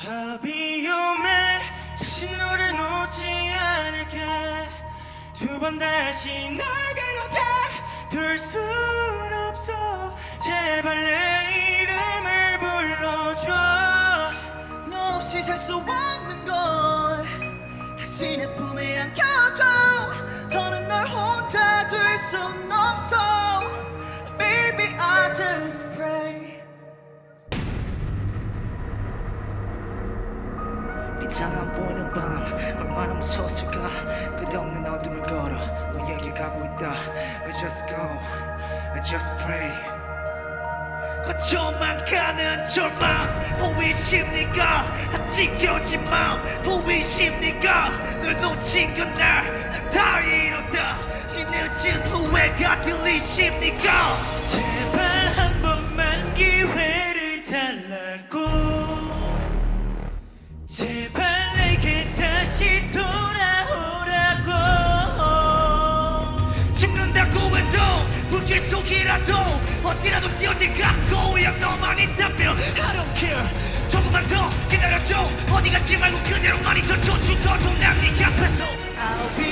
I'll be your man 다시 너를 놓지 않을게. 두 번 다시 날 그렇게 둘순 없어. 제발 내 이름을 불러줘. 너 없이 살 수 없는 걸. 다시 내 품에 안겨 빛장 안 보이는 밤. 얼마나 무서웠을까? 끝없는 어둠을 걸어 너에게 가고 있다. I just go. I just pray. 거쳐만 가는 절망 보이십니까 다 찢겨진 마음. 보이십니까 널 놓친 건날다 이뤘다. 뒤늦은 후회가 들리십니까 제발 한 번만 기회를 달라고 속이라도 뛰어들 갖고 그냥 너만 있다면 I don't care. 조금만 더 기다려줘. 어디 가지 말고 그대로만 있어줘 죽어도 난네 곁에서. I'll be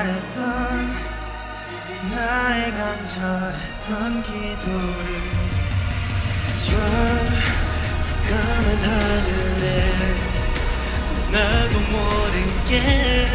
말했던 나의 간절했던 기도를 저 깜깜한 하늘에 나도 모르게